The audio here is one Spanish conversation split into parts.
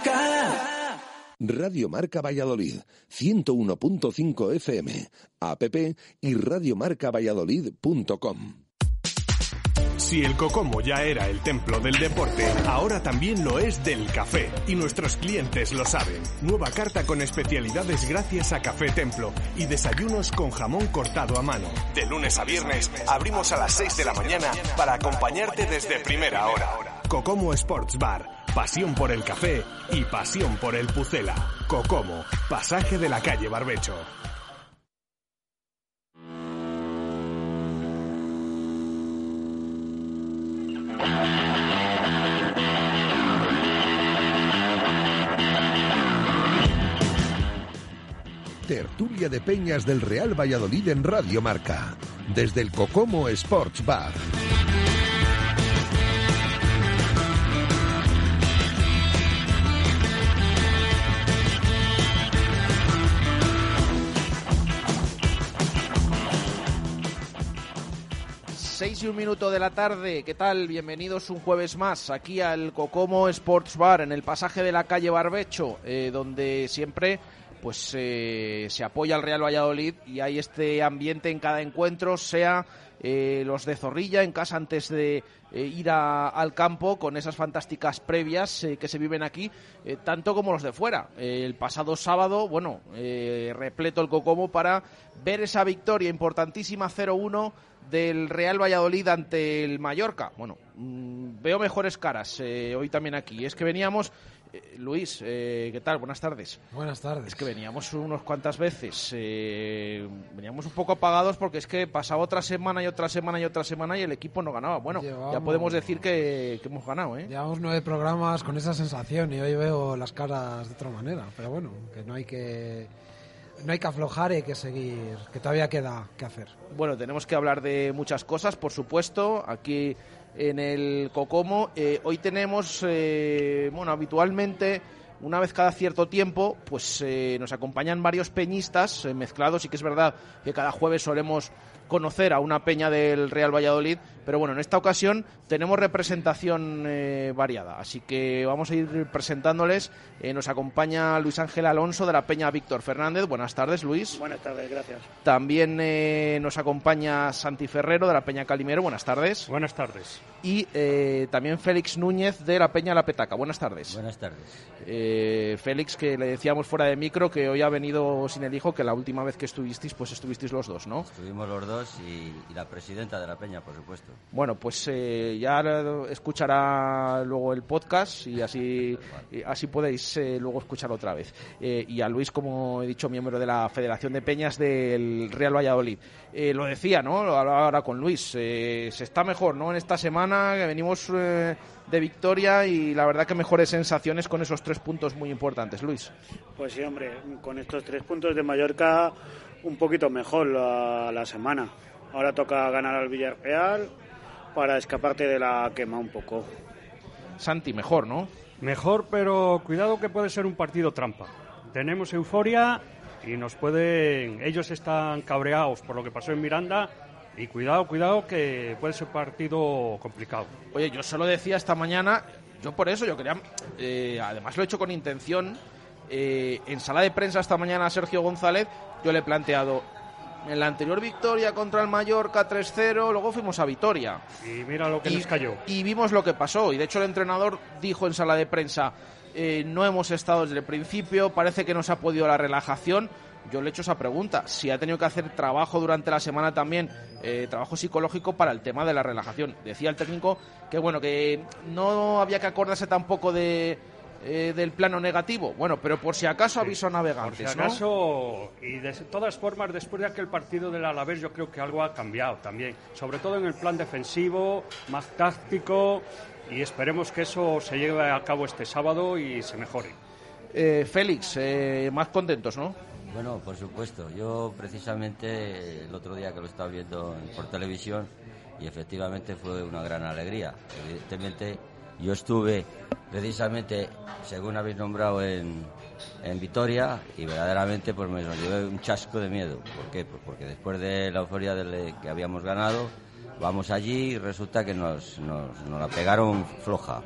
Marca. Radio Marca Valladolid, 101.5 FM, app y radiomarcavalladolid.com. Si el Cocomo ya era el templo del deporte, ahora también lo es del café. Y nuestros clientes lo saben. Nueva carta con especialidades gracias a Café Templo y desayunos con jamón cortado a mano. De lunes a viernes abrimos a las 6 de la mañana para acompañarte desde primera hora. Cocomo Sports Bar. Pasión por el café y pasión por el Pucela. Cocomo, pasaje de la calle Barbecho. Tertulia de Peñas del Real Valladolid en Radio Marca, desde el Cocomo Sports Bar. Un minuto de la tarde, ¿qué tal? Bienvenidos un jueves más aquí al Cocomo Sports Bar en el pasaje de la calle Barbecho, eh, donde siempre pues eh, se apoya al Real Valladolid y hay este ambiente en cada encuentro, sea eh, los de Zorrilla en casa antes de ir a- al campo con esas fantásticas previas que se viven aquí, tanto como los de fuera. El pasado sábado, bueno, repleto el Cocomo para ver esa victoria importantísima 0-1 del Real Valladolid ante el Mallorca. Bueno, mm, veo mejores caras eh, hoy también aquí. Es que veníamos, eh, Luis, eh, ¿qué tal? Buenas tardes. Buenas tardes. Es que veníamos unos cuantas veces, eh, veníamos un poco apagados porque es que pasaba otra semana y otra semana y otra semana y el equipo no ganaba. Bueno, ya podemos decir que, que hemos ganado, ¿eh? Llevamos nueve programas con esa sensación y hoy veo las caras de otra manera. Pero bueno, que no hay que no hay que aflojar hay que seguir, que todavía queda que hacer. Bueno, tenemos que hablar de muchas cosas, por supuesto, aquí en el Cocomo. Eh, hoy tenemos, eh, bueno, habitualmente, una vez cada cierto tiempo, pues eh, nos acompañan varios peñistas eh, mezclados y que es verdad que cada jueves solemos conocer a una peña del Real Valladolid, pero bueno, en esta ocasión tenemos representación eh, variada, así que vamos a ir presentándoles. Eh, nos acompaña Luis Ángel Alonso de la peña Víctor Fernández. Buenas tardes, Luis. Buenas tardes, gracias. También eh, nos acompaña Santi Ferrero de la Peña Calimero. Buenas tardes. Buenas tardes. Y eh, también Félix Núñez de la Peña La Petaca. Buenas tardes. Buenas tardes. Eh, Félix, que le decíamos fuera de micro que hoy ha venido sin el hijo, que la última vez que estuvisteis, pues estuvisteis los dos, ¿no? Estuvimos los dos y, y la presidenta de la Peña, por supuesto. Bueno, pues eh, ya escuchará luego el podcast y así, y así podéis eh, luego escucharlo otra vez. Eh, y a Luis, como he dicho, miembro de la Federación de Peñas del Real Valladolid. Eh, lo decía, ¿no? Lo hablaba ahora con Luis. eh, se está mejor, ¿no? En esta semana que venimos eh, de victoria y la verdad que mejores sensaciones con esos tres puntos muy importantes. Luis. Pues sí, hombre, con estos tres puntos de Mallorca, un poquito mejor la, la semana. Ahora toca ganar al Villarreal para escaparte de la quema un poco. Santi, mejor, ¿no? Mejor, pero cuidado que puede ser un partido trampa. Tenemos euforia y nos pueden. Ellos están cabreados por lo que pasó en Miranda y cuidado, cuidado que puede ser un partido complicado. Oye, yo solo decía esta mañana, yo por eso, yo quería, eh, además lo he hecho con intención, eh, en sala de prensa esta mañana a Sergio González, yo le he planteado, en la anterior victoria contra el Mallorca 3-0, luego fuimos a Vitoria. Y mira lo que y, les cayó. y vimos lo que pasó. Y de hecho el entrenador dijo en sala de prensa, eh, no hemos estado desde el principio, parece que nos ha podido la relajación. Yo le he hecho esa pregunta, si ha tenido que hacer trabajo durante la semana también, eh, trabajo psicológico para el tema de la relajación. Decía el técnico que bueno, que no había que acordarse tampoco de, eh, del plano negativo. Bueno, pero por si acaso aviso a Por navegantes, si ¿no? acaso, y de todas formas, después de aquel partido del Alavés, yo creo que algo ha cambiado también. Sobre todo en el plan defensivo, más táctico, y esperemos que eso se lleve a cabo este sábado y se mejore. Eh, Félix, eh, más contentos, ¿no? Bueno, por supuesto. Yo precisamente el otro día que lo estaba viendo por televisión y efectivamente fue una gran alegría. Evidentemente yo estuve precisamente, según habéis nombrado, en, en Vitoria y verdaderamente pues me llevé un chasco de miedo. ¿Por qué? Pues porque después de la euforia del- que habíamos ganado, vamos allí y resulta que nos, nos, nos la pegaron floja.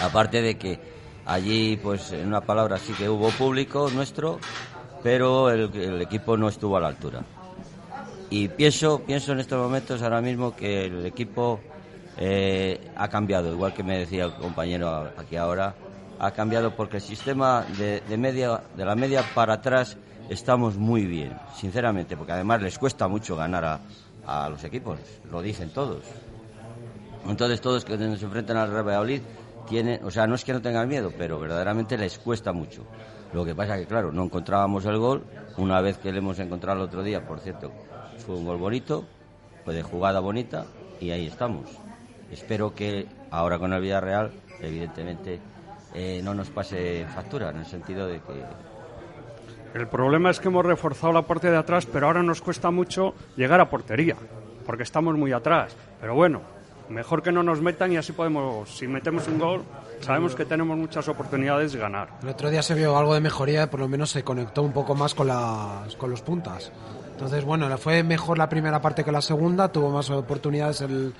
Aparte de que Allí, pues en una palabra sí que hubo público nuestro, pero el, el equipo no estuvo a la altura. Y pienso, pienso en estos momentos ahora mismo que el equipo eh, ha cambiado, igual que me decía el compañero aquí ahora, ha cambiado porque el sistema de, de media, de la media para atrás estamos muy bien, sinceramente, porque además les cuesta mucho ganar a, a los equipos, lo dicen todos. Entonces todos que se enfrentan al Real Valladolid tienen, o sea, no es que no tengan miedo, pero verdaderamente les cuesta mucho. Lo que pasa que, claro, no encontrábamos el gol. Una vez que le hemos encontrado el otro día, por cierto, fue un gol bonito, fue de jugada bonita y ahí estamos. Espero que ahora con el Villarreal, evidentemente, eh, no nos pase factura, en el sentido de que El problema es que hemos reforzado la parte de atrás, pero ahora nos cuesta mucho llegar a portería, porque estamos muy atrás. Pero bueno, mejor que no nos metan y así podemos, si metemos un gol, sabemos que tenemos muchas oportunidades de ganar. El otro día se vio algo de mejoría, por lo menos se conectó un poco más con, las, con los puntas. Entonces, bueno, le fue mejor la primera parte que la segunda, tuvo más oportunidades el,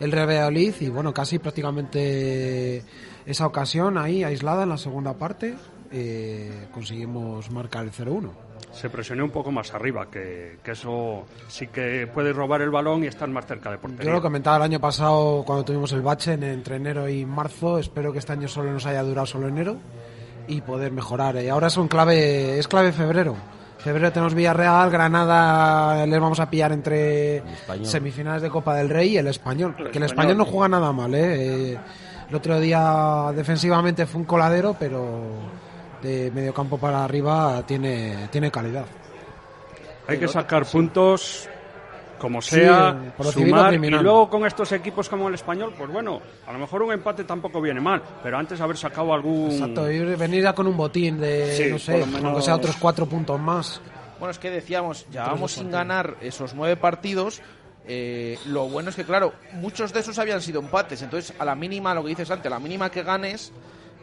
el Real Valladolid y bueno, casi prácticamente esa ocasión ahí aislada en la segunda parte eh, conseguimos marcar el 0-1. Se presionó un poco más arriba, que, que eso sí que puede robar el balón y estar más cerca de portería. Yo lo comentaba el año pasado cuando tuvimos el bache en- entre enero y marzo. Espero que este año solo nos haya durado solo enero y poder mejorar. Y ahora son clave, es clave febrero. Febrero tenemos Villarreal, Granada, les vamos a pillar entre semifinales de Copa del Rey y el español. El que el Español. español no juega nada mal, ¿eh? Eh, El otro día defensivamente fue un coladero, pero de medio campo para arriba tiene, tiene calidad. Hay que sacar puntos como sea, Sí, sumar y luego con estos equipos como el español, pues bueno, a lo mejor un empate tampoco viene mal, pero antes haber sacado algún... Exacto, y venir ya con un botín de, Sí, no sé, menos- aunque sea otros cuatro puntos más. Bueno, es que decíamos, llevábamos sin ganar esos nueve partidos. eh, lo bueno es que, claro, muchos de esos habían sido empates. Entonces, a la mínima, lo que dices antes, a la mínima que ganes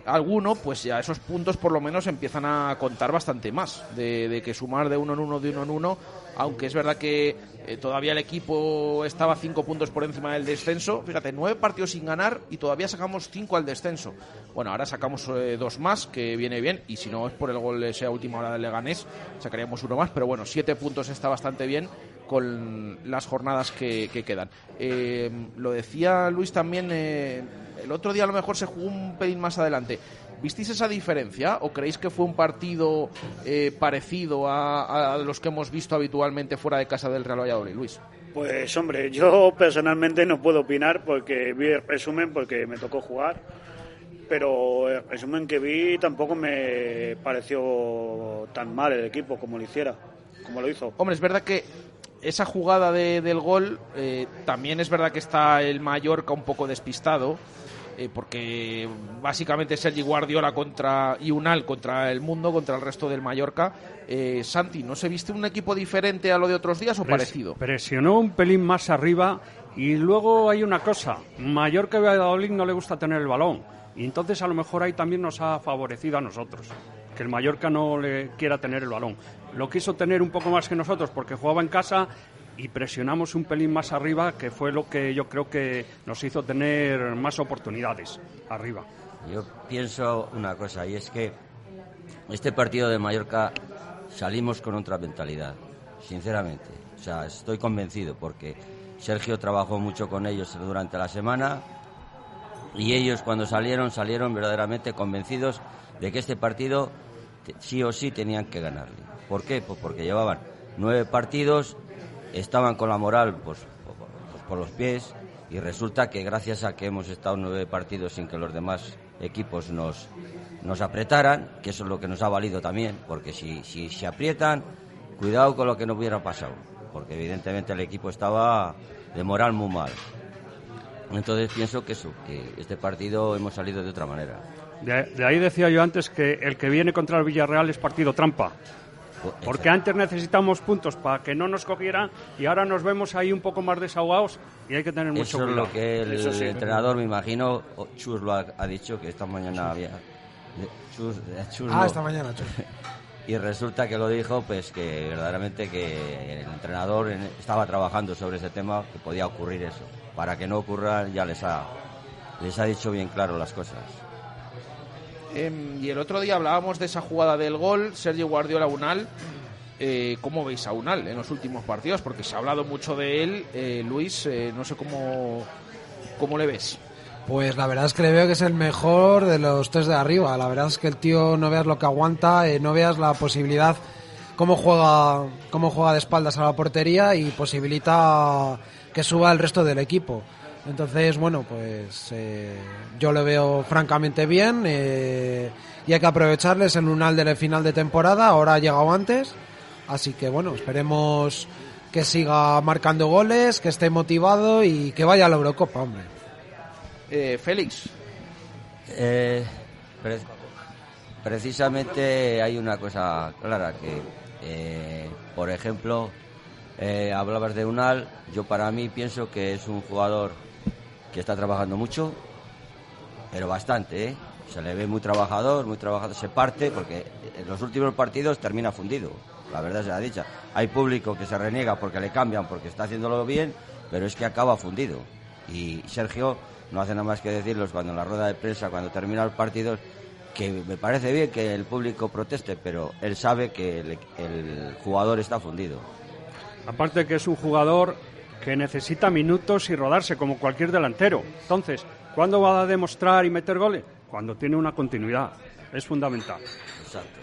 alguno, pues ya esos puntos por lo menos empiezan a contar bastante más. De, de que sumar de uno en uno, de uno en uno. Aunque es verdad que eh, todavía el equipo estaba cinco puntos por encima del descenso. Fíjate, nueve partidos sin ganar y todavía sacamos cinco al descenso. Bueno, ahora sacamos eh, dos más, que viene bien. Y si no es por el gol esa última hora del Leganés, sacaríamos uno más. Pero bueno, siete puntos está bastante bien con las jornadas que, que quedan. Eh, lo decía Luis también, el otro día a lo mejor se jugó un pelín más adelante. ¿Visteis esa diferencia o creéis que fue un partido eh, parecido a, a los que hemos visto habitualmente fuera de casa del Real Valladolid, Luis? Pues hombre, yo personalmente no puedo opinar porque vi el resumen porque me tocó jugar, pero el resumen que vi tampoco me pareció tan mal el equipo como lo hiciera, como lo hizo. Hombre, es verdad que esa jugada de- del gol eh, también es verdad que está el Mallorca un poco despistado. Eh, porque básicamente Sergi Guardiola contra y Unal contra el mundo, contra el resto del Mallorca. Eh, Santi, ¿no se viste un equipo diferente a lo de otros días o Pres- parecido? Presionó un pelín más arriba y luego hay una cosa, mayor que Valladolid no le gusta tener el balón y entonces a lo mejor ahí también nos ha favorecido a nosotros, que el Mallorca no le quiera tener el balón. Lo quiso tener un poco más que nosotros porque jugaba en casa y presionamos un pelín más arriba, que fue lo que yo creo que nos hizo tener más oportunidades arriba. Yo pienso una cosa, y es que este partido de Mallorca salimos con otra mentalidad, sinceramente. O sea, estoy convencido porque Sergio trabajó mucho con ellos durante la semana y ellos cuando salieron, salieron verdaderamente convencidos de que este partido sí o sí tenían que ganarle. ¿Por qué? Pues porque llevaban nueve partidos, estaban con la moral pues, pues por los pies y resulta que gracias a que hemos estado nueve partidos sin que los demás equipos nos, nos apretaran, que eso es lo que nos ha valido también, porque si, si se aprietan, cuidado con lo que no hubiera pasado, porque evidentemente el equipo estaba de moral muy mal. Entonces pienso que este partido hemos salido de otra manera. De, de ahí decía yo antes que el que viene contra el Villarreal es partido trampa. Porque antes necesitamos puntos para que no nos cogieran y ahora nos vemos ahí un poco más desahogados y hay que tener mucho Eso es cuidado. lo que el Eso sí. entrenador, me imagino, Chus lo ha, ha dicho, que esta mañana había... Chus, Chus Ah, lo- esta mañana, Chus. y resulta que lo dijo, pues que verdaderamente que el entrenador en- estaba trabajando sobre ese tema, que podía ocurrir eso. Para que no ocurra, ya les ha, les ha dicho bien claro las cosas. Em, y el otro día hablábamos de esa jugada del gol, Sergio Guardiola Unal. Eh, ¿Cómo veis a Unal en los últimos partidos? Porque se ha hablado mucho de él. Eh, Luis, eh, no sé cómo, cómo le ves. Pues la verdad es que le veo que es el mejor de los tres de arriba. La verdad es que el tío no veas lo que aguanta, eh, no veas la posibilidad, cómo juega, cómo juega de espaldas a la portería y posibilita que suba el resto del equipo. Entonces, bueno, pues eh, yo lo veo francamente bien eh, y hay que aprovecharles el lunal del final de temporada. Ahora ha llegado antes, así que bueno, esperemos que siga marcando goles, que esté motivado y que vaya a la Eurocopa, hombre. Eh, Félix, Eh, pre- precisamente hay una cosa clara que, eh, por ejemplo, eh, hablabas de Unal, yo para mí pienso que es un jugador que está trabajando mucho, pero bastante, ¿eh? Se le ve muy trabajador, muy trabajador, se parte, porque en los últimos partidos termina fundido, la verdad sea dicha. Hay público que se reniega porque le cambian, porque está haciéndolo bien, pero es que acaba fundido. Y Sergio no hace nada más que decirlos cuando en la rueda de prensa, cuando termina el partido, que me parece bien que el público proteste, pero él sabe que el jugador está fundido. Aparte que es un jugador que necesita minutos y rodarse como cualquier delantero. Entonces, ¿cuándo va a demostrar y meter goles? Cuando tiene una continuidad. Es fundamental. Exacto.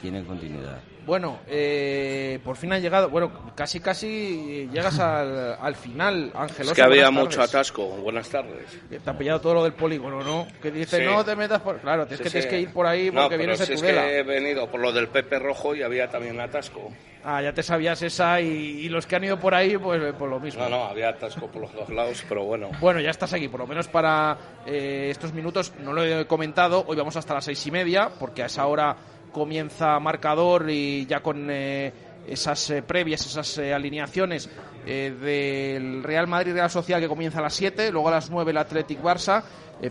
Tienen continuidad. Bueno, eh, por fin ha llegado. Bueno, casi casi llegas al, al final, Ángel. Es que había mucho tardes. atasco. Buenas tardes. Te ha pillado todo lo del polígono, ¿no? Que dice, Sí. no te metas por. Claro, es Sí, que sí. tienes que ir por ahí No, porque pero vienes de si es Tudela. que he venido por lo del Pepe Rojo y había también atasco. Ah, ya te sabías esa y, y los que han ido por ahí, pues por lo mismo. No, no, había atasco por los dos lados, pero bueno. Bueno, ya estás aquí, por lo menos para eh, estos minutos. No lo he comentado, hoy vamos hasta las seis y media, porque a esa hora comienza marcador y ya con eh, esas eh, previas, esas eh, alineaciones del Real Madrid Real Social que comienza a las 7, luego a las 9 el Athletic Barça.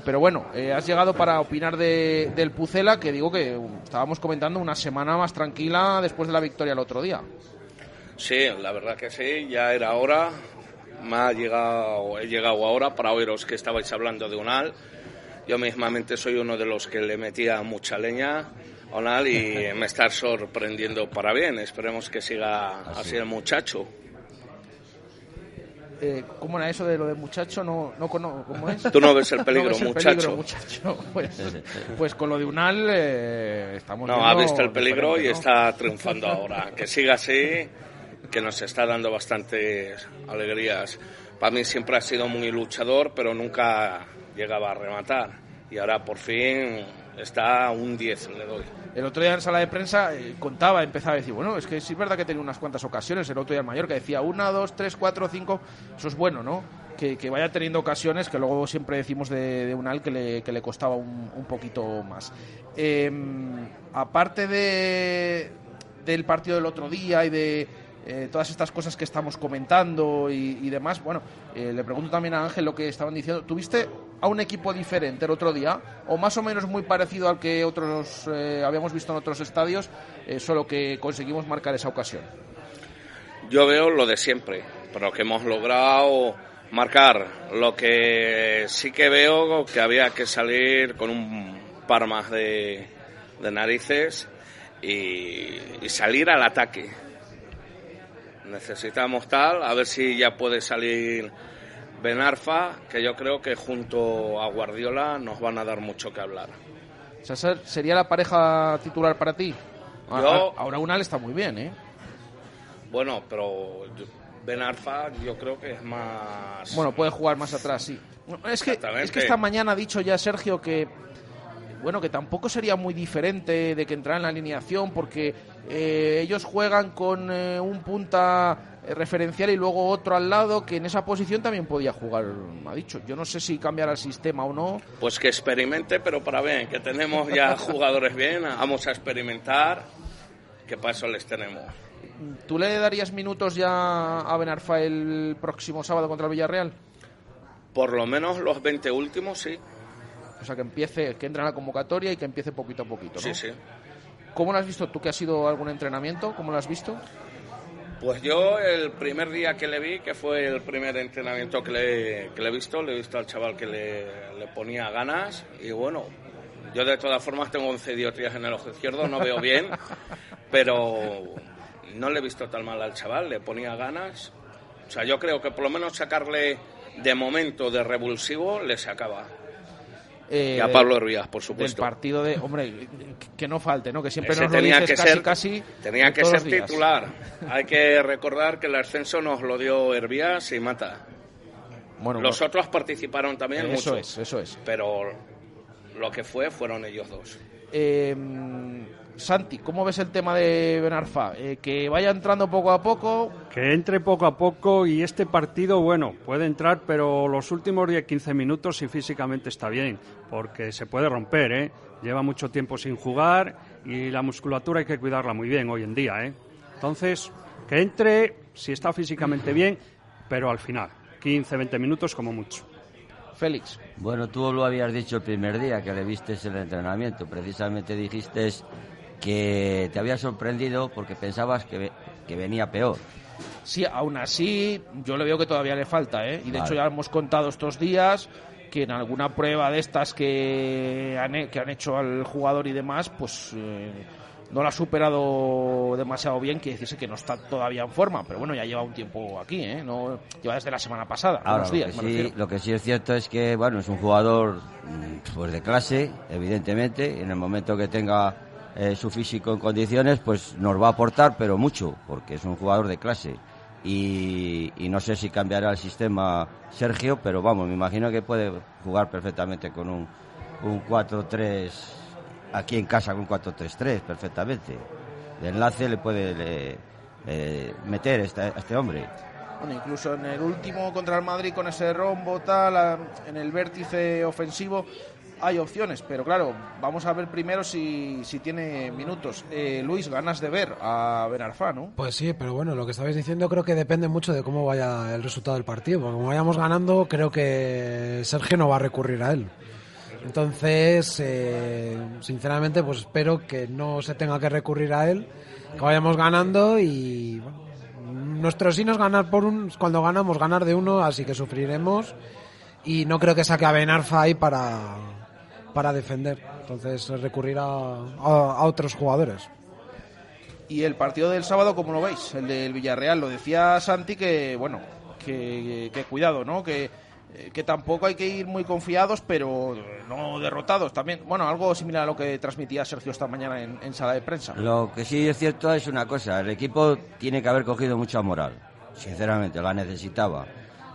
Pero bueno, has llegado para opinar de, del Pucela, que digo que um, estábamos comentando una semana más tranquila después de la victoria el otro día. Sí, la verdad que sí, ya era hora. Me ha llegado, he llegado ahora para oíros que estabais hablando de Unal. Yo mismamente soy uno de los que le metía mucha leña a Unal y me está sorprendiendo para bien. Esperemos que siga así el muchacho. Eh, ¿Cómo era eso de lo de muchacho? No, no cono- ¿Cómo es? Tú no ves el peligro, ves el muchacho. peligro, muchacho. Pues, pues con lo de Unal eh, estamos No, viendo ha visto el peligro y ¿no? está triunfando ahora. Que siga así, que nos está dando bastantes alegrías. Para mí siempre ha sido muy luchador, pero nunca llegaba a rematar. Y ahora por fin está un 10, le doy. El otro día en sala de prensa eh, contaba, empezaba a decir, bueno, es que sí es verdad que tenía unas cuantas ocasiones. El otro día mayor que decía una, dos, tres, cuatro, cinco. Eso es bueno, ¿no? Que, que vaya teniendo ocasiones que luego siempre decimos de, de Unal que le, que le costaba un, un poquito más. Eh, aparte de, del partido del otro día y de eh, todas estas cosas que estamos comentando y, demás, bueno, eh, le pregunto también a Ángel lo que estaban diciendo. ¿Tuviste a un equipo diferente el otro día o más o menos muy parecido al que otros eh, habíamos visto en otros estadios, solo que conseguimos marcar esa ocasión? Yo veo lo de siempre, pero que hemos logrado marcar. Lo que sí que veo que había que salir con un par más de, narices y salir al ataque. Necesitamos tal, a ver si ya puede salir Benarfa, que yo creo que junto a Guardiola nos van a dar mucho que hablar. O sea, ¿ser- ¿Sería la pareja titular para ti? A- Yo- a- Ahora Unal está muy bien, ¿eh? Bueno, pero Benarfa yo creo que es más... Bueno, puede jugar más atrás, sí. Es que, es que esta mañana ha dicho ya Sergio que bueno que tampoco sería muy diferente de que entrara en la alineación porque eh, ellos juegan con eh, un punta eh, referencial y luego otro al lado que en esa posición también podía jugar, ha dicho. Yo no sé si cambiará el sistema o no. Pues que experimente, pero para bien, que tenemos ya jugadores bien, vamos a experimentar, que para eso les tenemos. ¿Tú le darías minutos ya a Benarfa el próximo sábado contra el Villarreal? Por lo menos los 20 últimos, sí. O sea, que empiece, que entre en la convocatoria y que empiece poquito a poquito, ¿no? Sí, sí. ¿Cómo lo has visto tú que has sido algún entrenamiento? ¿Cómo lo has visto? Pues yo el primer día que le vi, que fue el primer entrenamiento que le, que le he visto, le he visto al chaval que le, le ponía ganas y bueno, Yo de todas formas tengo 11 dioptrías en el ojo izquierdo, no veo bien, pero no le he visto tan mal al chaval, le ponía ganas. O sea, yo creo que por lo menos sacarle de momento de revulsivo le sacaba. Eh, y a Pablo Herbías, por supuesto. Del partido de, hombre, que no falte, ¿no? Que siempre Ese nos lo tenía dices que casi, ser, casi tenía que ser titular. Hay que recordar que el ascenso nos lo dio Herbías y Mata. Bueno, Los bueno, otros participaron también eso mucho, es, eso es. pero lo que fue fueron ellos dos. Eh, Santi, ¿cómo ves el tema de Benarfa? Eh, que vaya entrando poco a poco. Que entre poco a poco y este partido, bueno, puede entrar, pero los últimos 10-15 minutos si físicamente está bien, porque se puede romper, ¿eh? Lleva mucho tiempo sin jugar y la musculatura hay que cuidarla muy bien hoy en día, ¿eh? Entonces, que entre si está físicamente bien, pero al final, 15-20 minutos como mucho. Félix. Bueno, tú lo habías dicho el primer día que le viste el entrenamiento. Precisamente dijiste que te había sorprendido porque pensabas que, que venía peor. Sí, aún así, yo le veo que todavía le falta, ¿eh? Y de Vale. hecho ya hemos contado estos días que en alguna prueba de estas que han, que han hecho al jugador y demás, pues eh, no lo ha superado demasiado bien, quiere decirse que no está todavía en forma, pero bueno, ya lleva un tiempo aquí, ¿eh? No, lleva desde la semana pasada, Ahora, unos lo días, que, me sí, lo que sí es cierto es que, bueno, es un jugador mm, pues de clase, evidentemente. En el momento que tenga eh, su físico en condiciones, pues nos va a aportar, pero mucho, porque es un jugador de clase. Y, no sé si cambiará el sistema Sergio, pero vamos, me imagino que puede jugar perfectamente con un, un 4-3, aquí en casa con un 4-3-3, perfectamente. De enlace le puede eh, meter a este hombre. Bueno, incluso en el último contra el Madrid con ese rombo tal, en el vértice ofensivo hay opciones, pero claro, vamos a ver primero si, si tiene minutos. Eh, Luis, ganas de ver a Benarfa, ¿no? Pues sí, pero bueno, lo que estabais diciendo creo que depende mucho de cómo vaya el resultado del partido. Como vayamos ganando, creo que Sergio no va a recurrir a él. Entonces, eh, sinceramente, pues espero que no se tenga que recurrir a él, que vayamos ganando y bueno, nuestro sí es ganar por un, cuando ganamos ganar de uno, así que sufriremos y no creo que saque a Benarfa ahí para, para defender. Entonces recurrir a, a- a otros jugadores. Y el partido del sábado, ¿cómo lo veis? El del Villarreal. Lo decía Santi que, bueno, que, que cuidado, ¿no? Que, eh, que tampoco hay que ir muy confiados, pero no derrotados también. Bueno, algo similar a lo que transmitía Sergio esta mañana en, en sala de prensa. Lo que sí es cierto es una cosa, el equipo tiene que haber cogido mucha moral, sinceramente, la necesitaba.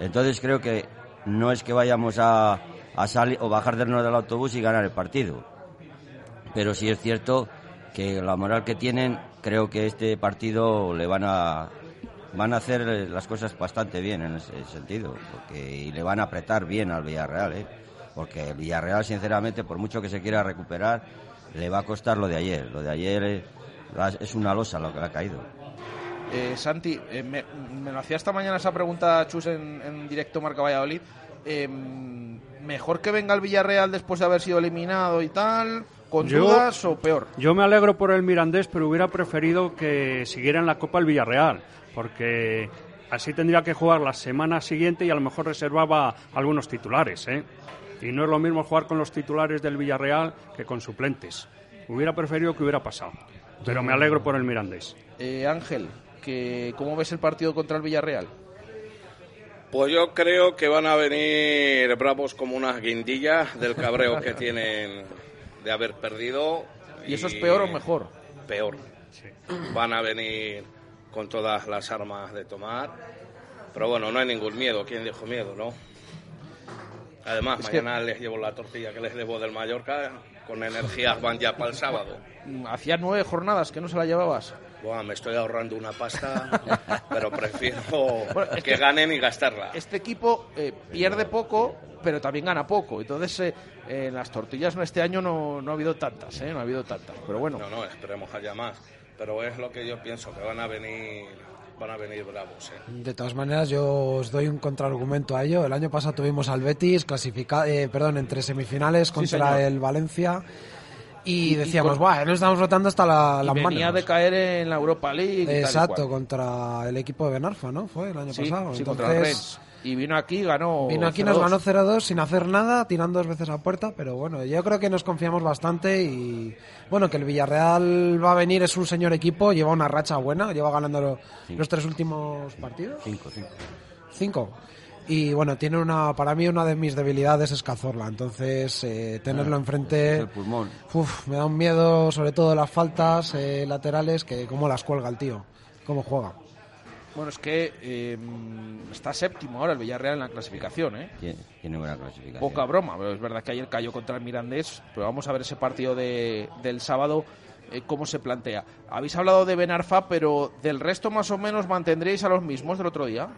Entonces creo que no es que vayamos a, a salir o bajarnos del autobús y ganar el partido, pero sí es cierto que la moral que tienen, creo que este partido le van a van a hacer las cosas bastante bien en ese sentido, porque y le van a apretar bien al Villarreal, ¿eh? porque el Villarreal, sinceramente, por mucho que se quiera recuperar, le va a costar lo de ayer. Lo de ayer es una losa lo que le ha caído. Eh, Santi, eh, me, lo hacía esta mañana esa pregunta Chus en directo Marca Valladolid. Eh, ¿Mejor que venga el Villarreal después de haber sido eliminado y tal? ¿Con Yo- dudas o peor? Yo me alegro por el Mirandés, pero hubiera preferido que siguiera en la Copa el Villarreal, porque así tendría que jugar la semana siguiente y a lo mejor reservaba algunos titulares, ¿eh? Y no es lo mismo jugar con los titulares del Villarreal que con suplentes. Hubiera preferido que hubiera pasado, pero me alegro por el Mirandés. Eh, Ángel, que, ¿cómo ves el partido contra el Villarreal? Pues yo creo que van a venir bravos como unas guindillas del cabreo que tienen de haber perdido. ¿Y eso es peor o mejor? Peor. Van a venir con todas las armas de tomar. Pero bueno, no hay ningún miedo. ¿Quién dijo miedo, no? Además, Es que- mañana les llevo la tortilla que les debo del Mallorca. Con energías van ya para el sábado. Mm, Hacía nueve jornadas que no se la llevabas. Buah, me estoy ahorrando una pasta, pero prefiero Bueno, es que que- ganen y gastarla. Este equipo eh, pierde poco, pero también gana poco. Entonces, eh, en las tortillas no, este año no, no ha habido tantas, ¿eh? No ha habido tantas. Pero bueno, No, no, esperemos haya más. Pero es lo que yo pienso, que van a venir, van a venir bravos. ¿eh? De todas maneras, yo os doy un contraargumento a ello. El año pasado tuvimos al Betis clasificado, perdón, entre semifinales contra el Valencia y, Y- y decíamos, con- "Buah, nos estamos rotando hasta la, y las venía manos". de caer en la Europa League. y tal y Exacto, cual. contra el equipo de Benarfa, ¿no? Fue el año Sí, pasado. sí, contra el Entonces, Y vino aquí, ganó. Vino aquí, 0-2. nos ganó 0-2 sin hacer nada, tirando dos veces a puerta, pero bueno, yo creo que nos confiamos bastante y bueno, que el Villarreal va a venir, es un señor equipo, lleva una racha buena, lleva ganando lo- Sí. los tres últimos partidos. Cinco, cinco. Cinco. Y bueno, tiene una, para mí una de mis debilidades es Cazorla, entonces eh, tenerlo Ah, enfrente pulmón. uf, me da un miedo, sobre todo las faltas eh, laterales, que cómo las cuelga el tío, cómo juega. Bueno, es que eh, está séptimo ahora el Villarreal en la clasificación, ¿eh? Tiene, tiene buena clasificación. Poca broma, pero es verdad que ayer cayó contra el Mirandés, pero vamos a ver ese partido de, del sábado, eh, cómo se plantea. Habéis hablado de Benarfa, pero del resto más o menos mantendréis a los mismos del otro día.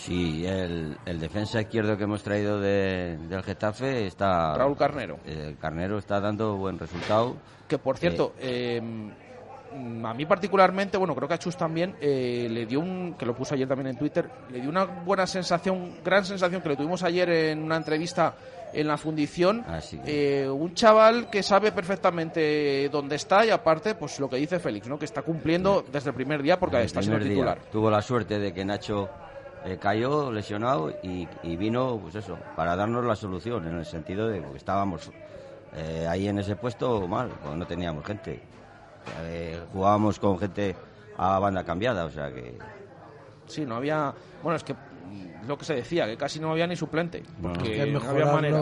Sí, el, el defensa izquierdo que hemos traído de- del Getafe está... Raúl Carnero. El Carnero está dando buen resultado. Que por cierto, eh, mm, a mí particularmente, bueno, creo que a Chus también, eh, le dio un, que lo puso ayer también en Twitter, le dio una buena sensación, gran sensación que le tuvimos ayer en una entrevista en la fundición. Ah, sí. Eh, un chaval que sabe perfectamente dónde está y aparte, pues lo que dice Félix, ¿no? Que está cumpliendo desde el primer día porque El está siendo día titular. Tuvo la suerte de que Nacho eh, cayó lesionado y, y vino, pues eso, para darnos la solución, en el sentido de que estábamos eh, ahí en ese puesto mal, pues no teníamos gente. Eh, jugábamos con gente a banda cambiada, o sea que... Sí, no había. Bueno, es que lo que se decía, que casi no había ni suplente. No. Porque Que no había manera.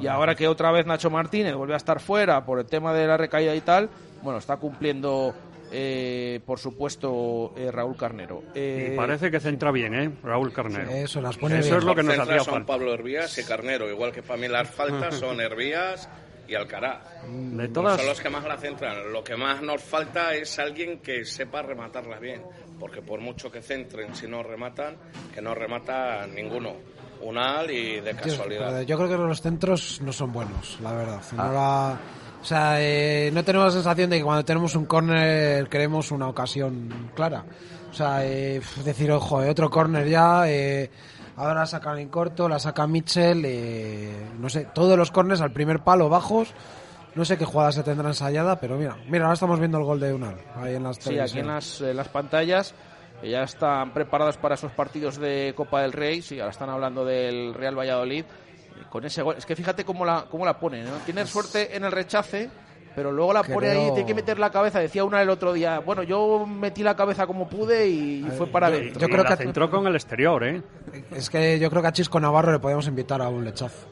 Y ahora que otra vez Nacho Martínez vuelve a estar fuera por el tema de la recaída y tal, bueno, está cumpliendo, eh, por supuesto, eh, Raúl Carnero. Eh, Y parece que centra bien, ¿eh? Raúl Carnero. Eso, las pone Eso bien. es lo que nos hacía son falta. Pablo Hervías y Carnero, igual que para mí las faltas son Hervías y Alcaraz. De No todas, son los que más la centran. Lo que más nos falta es alguien que sepa rematarlas bien, porque por mucho que centren, si no rematan, que no remata ninguno. Unal y de casualidad. pero yo creo que los centros no son buenos, la verdad. Ah. No la- o sea, eh, no tenemos la sensación de que cuando tenemos un córner queremos una ocasión clara. O sea, eh, decir, ojo, eh, otro córner ya, eh, ahora la sacan en corto, la saca Mitchell, eh, no sé, todos los córners al primer palo bajos. No sé qué jugada se tendrá ensayada, pero mira, mira, ahora estamos viendo el gol de Unal, ahí en las Sí, aquí en las, eh, las pantallas ya están preparados para esos partidos de Copa del Rey. Sí, ahora están hablando del Real Valladolid. Con ese gol. Es que fíjate cómo la, cómo la pone. ¿no? Tiene suerte en el rechace, pero luego la pone Creo- ahí, tiene que meter la cabeza. Decía una el otro día, bueno, yo metí la cabeza como pude y, y fue para yo, adentro. yo creo la que- centró con el exterior, ¿eh? Es que yo creo que a Chisco Navarro le podemos invitar a un lechazo.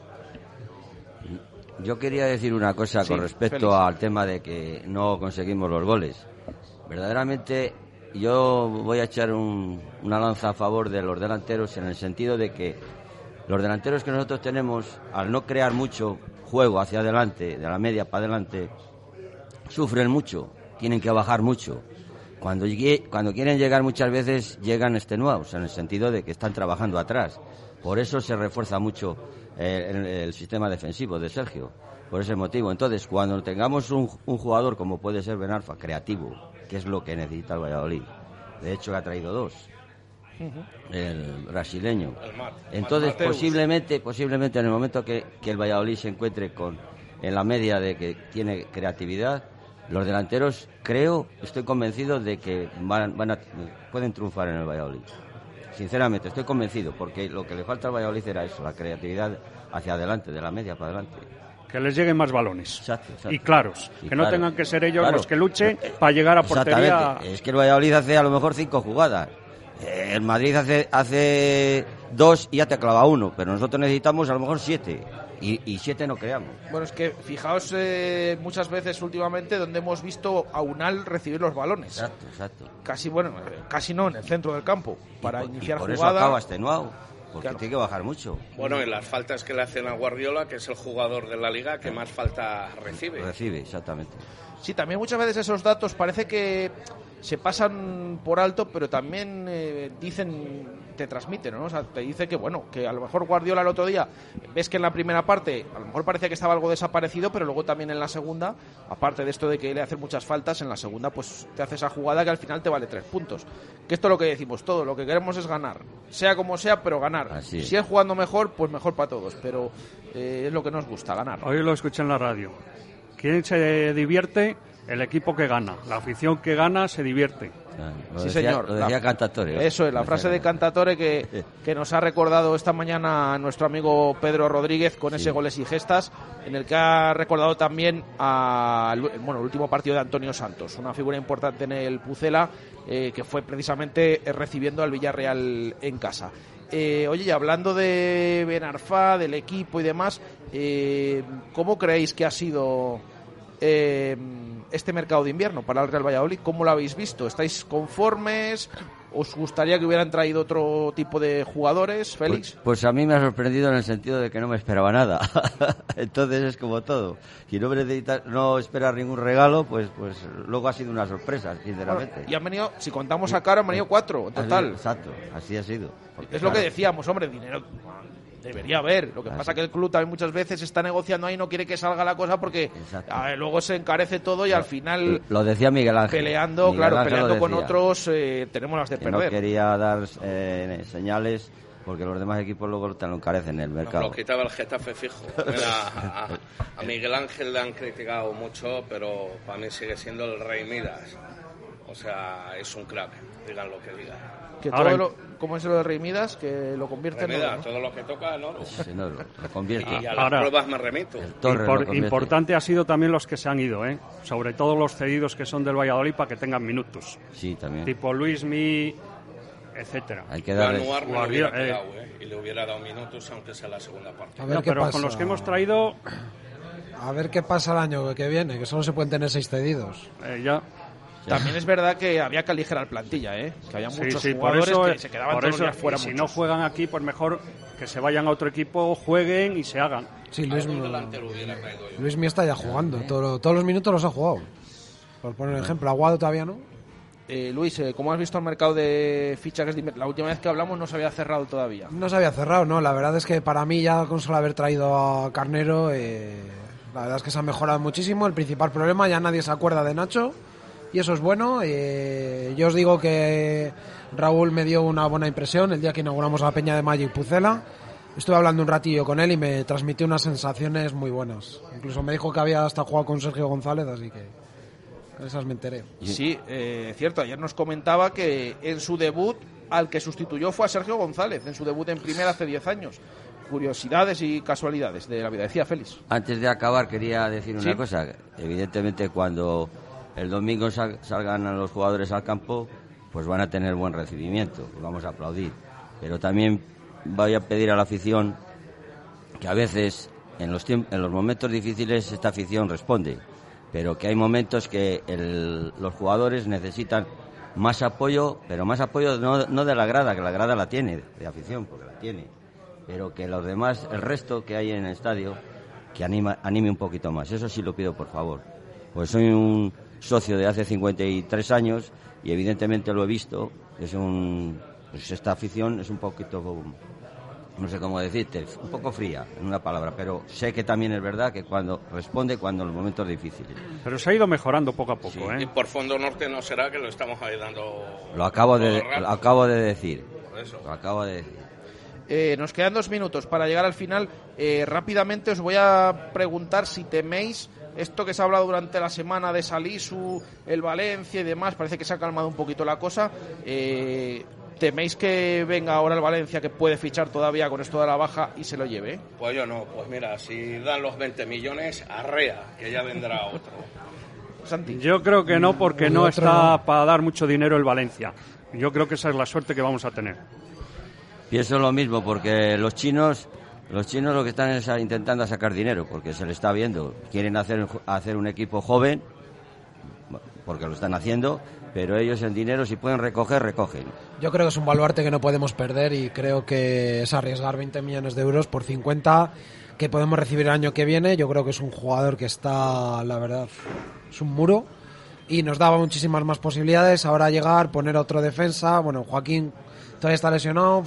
Yo quería decir una cosa Sí, con respecto al tema de que no conseguimos los goles. Verdaderamente, yo voy a echar un- una lanza a favor de los delanteros en el sentido de que los delanteros que nosotros tenemos, al no crear mucho juego hacia adelante, de la media para adelante, sufren mucho, tienen que bajar mucho. Cuando, cuando quieren llegar muchas veces llegan extenuados, en el sentido de que están trabajando atrás. Por eso se refuerza mucho eh, el, sistema defensivo de Sergio, por ese motivo. Entonces, cuando tengamos un, un jugador como puede ser Benarfa, creativo, que es lo que necesita el Valladolid, de hecho ha traído dos, el brasileño. El Entonces, Mateus. posiblemente, posiblemente en el momento que, que el Valladolid se encuentre con en la media de que tiene creatividad, los delanteros creo, estoy convencido de que van, van a, pueden triunfar en el Valladolid. Sinceramente, estoy convencido, porque lo que le falta al Valladolid era eso, la creatividad hacia adelante, de la media para adelante. Que les lleguen más balones. Exacto, exacto. Y claros. Y que no tengan que ser ellos Claro. los que luchen para llegar a portería. Es que el Valladolid hace a lo mejor cinco jugadas. Eh, El Madrid hace, hace dos y ya te clava uno, pero nosotros necesitamos a lo mejor siete. Y, y siete no creamos. Bueno, es que fijaos eh, muchas veces últimamente donde hemos visto a Unal recibir los balones. Exacto, exacto. Casi, bueno, casi no en el centro del campo. Para Y por- y iniciar por eso acaba extenuado, porque Claro. tiene que bajar mucho. Bueno, y las faltas que le hacen a Guardiola, que es el jugador de la liga que más falta recibe. Recibe, exactamente. Sí, también muchas veces esos datos parece que se pasan por alto, pero también eh, dicen, te transmiten, ¿no? O sea, te dice que, bueno, que a lo mejor Guardiola el otro día, ves que en la primera parte a lo mejor parecía que estaba algo desaparecido, pero luego también en la segunda, aparte de esto de que le hacen muchas faltas, en la segunda pues te hace esa jugada que al final te vale tres puntos. Que esto es lo que decimos, todo, lo que queremos es ganar, sea como sea, pero ganar. Así es. Si es jugando mejor, pues mejor para todos, pero eh, es lo que nos gusta, ganar. Hoy lo escuché en la radio. ¿Quién se divierte? El equipo que gana. La afición que gana se divierte. Lo Sí, decía, señor. Lo decía La- Cantatore. Eso es, la frase de Cantatore que, que nos ha recordado esta mañana nuestro amigo Pedro Rodríguez con ese goles y gestas, en el que ha recordado también a, bueno, el último partido de Antonio Santos, una figura importante en el Pucela, eh, que fue precisamente recibiendo al Villarreal en casa. Eh, oye, y hablando de Benarfá, del equipo y demás, eh, ¿cómo creéis que ha sido eh, este mercado de invierno para el Real Valladolid? ¿Cómo lo habéis visto? ¿Estáis conformes? ¿Os gustaría que hubieran traído otro tipo de jugadores, Félix? Pues, pues a mí me ha sorprendido en el sentido de que no me esperaba nada. Entonces es como todo. Si no, necesitas, no esperas ningún regalo, pues, pues luego ha sido una sorpresa, sinceramente. y han venido, si contamos a cara, han venido cuatro en total. Exacto, así ha sido. Porque, Es lo que decíamos, hombre, dinero debería haber. Lo que Claro. pasa que el club también muchas veces está negociando ahí, no quiere que salga la cosa porque ver, luego se encarece todo y al final Lo decía Miguel Ángel. peleando, Miguel claro, Ángel peleando con otros eh, tenemos las de Que no perder. quería dar eh, señales porque los demás equipos luego te lo encarecen en el mercado. lo quitaba el Getafe fijo. Mira, a, a Miguel Ángel le han criticado mucho, pero para mí sigue siendo el rey Midas. O sea, es un crack, digan lo que digan. Que Ahora, todo lo, ¿Cómo es lo de Rey Midas? Que lo convierte en oro, ¿no? todo lo que toca, ¿no? Sí, no, lo, lo convierte. Y a las Ahora- pruebas me lo Impor- importante ha sido también los que se han ido, ¿eh? sobre todo los cedidos que son del Valladolid para que tengan minutos, Sí, también. tipo Luismi, etcétera. Hay que darles... Anuar me hubiera eh. ¿eh? Y le hubiera dado minutos, aunque sea la segunda parte. A ver No, qué pero pasa. con los que hemos traído, A ver qué pasa el año que viene, que solo se pueden tener seis cedidos. eh, ya. También es verdad que había que aligerar plantilla, ¿eh? Que había Sí, muchos sí, por jugadores eso, que eh, se quedaban por todos eso, los días fuera si no muchos. juegan aquí, pues mejor que se vayan a otro equipo, jueguen y se hagan. Sí, Luis. Luis Mía está ya jugando. todo- todos los minutos los ha jugado. Por poner un ejemplo, Aguado todavía no. Eh, Luis, eh, ¿cómo has visto el mercado de inver- La última vez que hablamos no se había cerrado todavía. No se había cerrado, ¿no? La verdad es que para mí ya con solo haber traído a Carnero, eh, la verdad es que se ha mejorado muchísimo. El principal problema, ya nadie se acuerda de Nacho y eso es bueno. Eh, yo os digo que Raúl me dio una buena impresión el día que inauguramos la Peña de Magic Pucela. Estuve hablando un ratillo con él y me transmitió unas sensaciones muy buenas. Incluso me dijo que había hasta jugado con Sergio González, así que con esas me enteré. Sí, eh, cierto. Ayer nos comentaba que en su debut al que sustituyó fue a Sergio González, en su debut en primera hace 10 años. Curiosidades y casualidades de la vida. Decía Félix. Antes de acabar quería decir una Sí. cosa. Evidentemente cuando el domingo sal- salgan los jugadores al campo, pues van a tener buen recibimiento, vamos a aplaudir. Pero también voy a pedir a la afición que a veces en los, en los momentos difíciles esta afición responde, pero que hay momentos que los jugadores necesitan más apoyo, pero más apoyo no, no de la grada, que la grada la tiene, de afición, porque la tiene, pero que los demás, el resto que hay en el estadio, que anima, anime un poquito más. Eso sí lo pido, por favor. Pues soy un socio de hace 53 años y evidentemente lo he visto. Es un, pues esta afición es un poquito, no sé cómo decirte, un poco fría, en una palabra, pero sé que también es verdad que cuando responde cuando en los momentos difíciles. Pero se ha ido mejorando poco a poco, Sí. Y ¿eh? por fondo norte no será que lo estamos ayudando. Lo acabo de, lo acabo de decir. Por eso. Lo acabo de decir. Eh, nos quedan dos minutos para llegar al final. Eh, rápidamente os voy a preguntar si teméis esto que se ha hablado durante la semana de Salisu, el Valencia y demás. Parece que se ha calmado un poquito la cosa. Eh, ¿Teméis que venga ahora el Valencia que puede fichar todavía con esto de la baja y se lo lleve? Pues yo no, pues mira, si dan los 20 millones, arrea, que ya vendrá otro. Santi. Yo creo que no, porque no está no. para dar mucho dinero el Valencia. Yo creo que esa es la suerte que vamos a tener. Pienso lo mismo, porque los chinos, los chinos lo que están es intentando sacar dinero, porque se le está viendo. Quieren hacer, hacer un equipo joven, porque lo están haciendo, pero ellos el dinero, si pueden recoger, recogen. Yo creo que es un baluarte que no podemos perder y creo que es arriesgar 20 millones de euros por 50 que podemos recibir el año que viene. Yo creo que es un jugador que está, la verdad, es un muro y nos daba muchísimas más posibilidades. Ahora llegar, poner otro defensa. Bueno, Joaquín todavía está lesionado.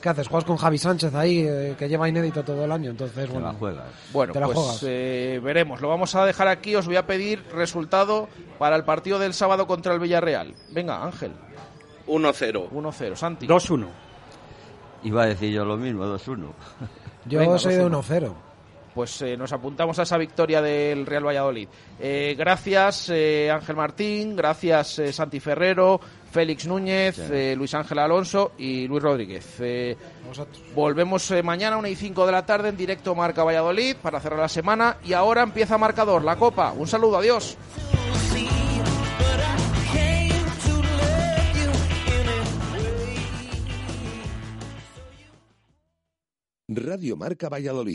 ¿Qué haces? Juegas con Javi Sánchez ahí, eh, que lleva inédito todo el año. Entonces, Se la bueno, juegas. Bueno, Te la pues juegas. eh, veremos. Lo vamos a dejar aquí. Os voy a pedir resultado para el partido del sábado contra el Villarreal. Venga, Ángel. 1-0. 1-0. Santi. 2-1. Iba a decir yo lo mismo, 2-1. yo Venga, soy de 2-1. 1-0. Pues eh, nos apuntamos a esa victoria del Real Valladolid. Eh, gracias eh, Ángel Martín, gracias eh, Santi Ferrero, Félix Núñez, eh, Luis Ángel Alonso y Luis Rodríguez. Eh, volvemos eh, mañana a 1 y 5 de la tarde en directo Marca Valladolid para cerrar la semana y ahora empieza marcador, la Copa. Un saludo, adiós. Radio Marca Valladolid.